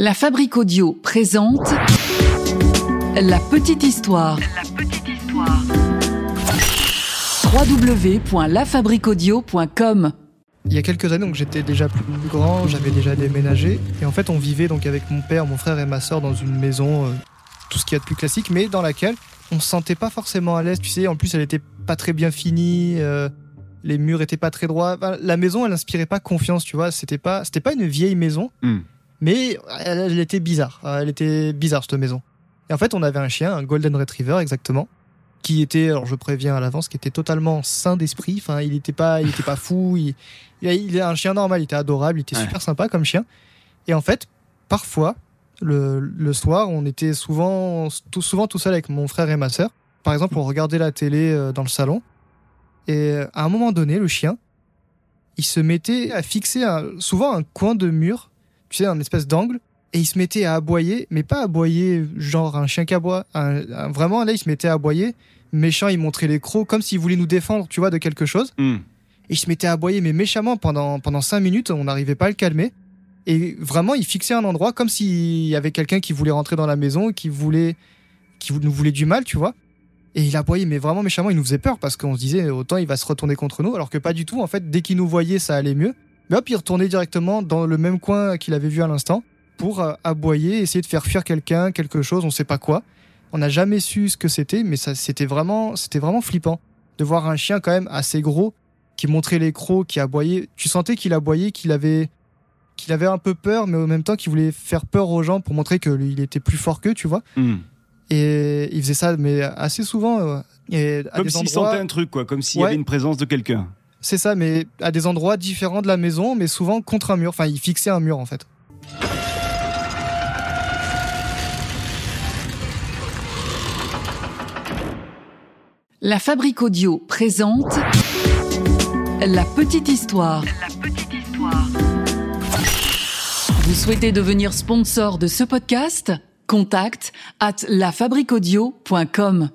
La Fabrique Audio présente La Petite Histoire. La petite histoire. www.lafabriqueaudio.com Il y a quelques années, donc j'étais déjà plus grand, j'avais déjà déménagé, et en fait on vivait donc avec mon père, mon frère et ma soeur dans une maison, euh, tout ce qu'il y a de plus classique, mais dans laquelle on se sentait pas forcément à l'aise, tu sais, en plus elle était pas très bien finie, euh, les murs étaient pas très droits, Enfin, la maison elle inspirait pas confiance, tu vois, c'était pas, c'était pas une vieille maison, Hmm. Mais elle, elle était bizarre, elle était bizarre cette maison. Et en fait on avait un chien, un golden retriever exactement, qui était, alors je préviens à l'avance, qui était totalement sain d'esprit. Enfin, il était pas, il était pas fou. Il, il, est un chien normal. Il était adorable. Il était Ouais. super sympa comme chien. Et en fait, parfois, le, le soir, on était souvent tout, souvent tout seul avec mon frère et ma sœur. Par exemple, on regardait la télé euh, dans le salon. Et euh, à un moment donné, le chien, il se mettait à fixer un- souvent un coin de mur, tu sais, un espèce d'angle, et il se mettait à aboyer, mais pas aboyer genre un chien qui aboie. Un- un- vraiment, là, il se mettait à aboyer, méchant, il montrait les crocs, comme s'il voulait nous défendre, tu vois, de quelque chose. Hmm. Et il se mettait à aboyer, mais méchamment, pendant, pendant cinq minutes, on n'arrivait pas à le calmer. Et vraiment, il fixait un endroit comme s'il y avait quelqu'un qui voulait rentrer dans la maison, qui voulait, qui nous voulait du mal, tu vois. Et il aboyait, mais vraiment méchamment, il nous faisait peur parce qu'on se disait autant il va se retourner contre nous, alors que pas du tout. En fait, dès qu'il nous voyait, ça allait mieux. Mais hop, il retournait directement dans le même coin qu'il avait vu à l'instant pour euh, aboyer, essayer de faire fuir quelqu'un, quelque chose, on sait pas quoi. On n'a jamais su ce que c'était, mais ça, c'était vraiment, c'était vraiment flippant de voir un chien quand même assez gros qui montrait les crocs, qui aboyait. Tu sentais qu'il aboyait, qu'il avait, qu'il avait un peu peur, mais en même temps qu'il voulait faire peur aux gens pour montrer que lui, il était plus fort qu'eux, tu vois. Hmm. Et il faisait ça, mais assez souvent. euh, et à Comme s'il endroits, sentait un truc, quoi. Comme s'il y avait une présence de quelqu'un. C'est ça, mais à des endroits différents de la maison, mais souvent contre un mur. Enfin, il fixait un mur en fait. La Fabrique Audio présente La Petite Histoire. La petite histoire. Vous souhaitez devenir sponsor de ce podcast? Contact à lafabriquaudio.com.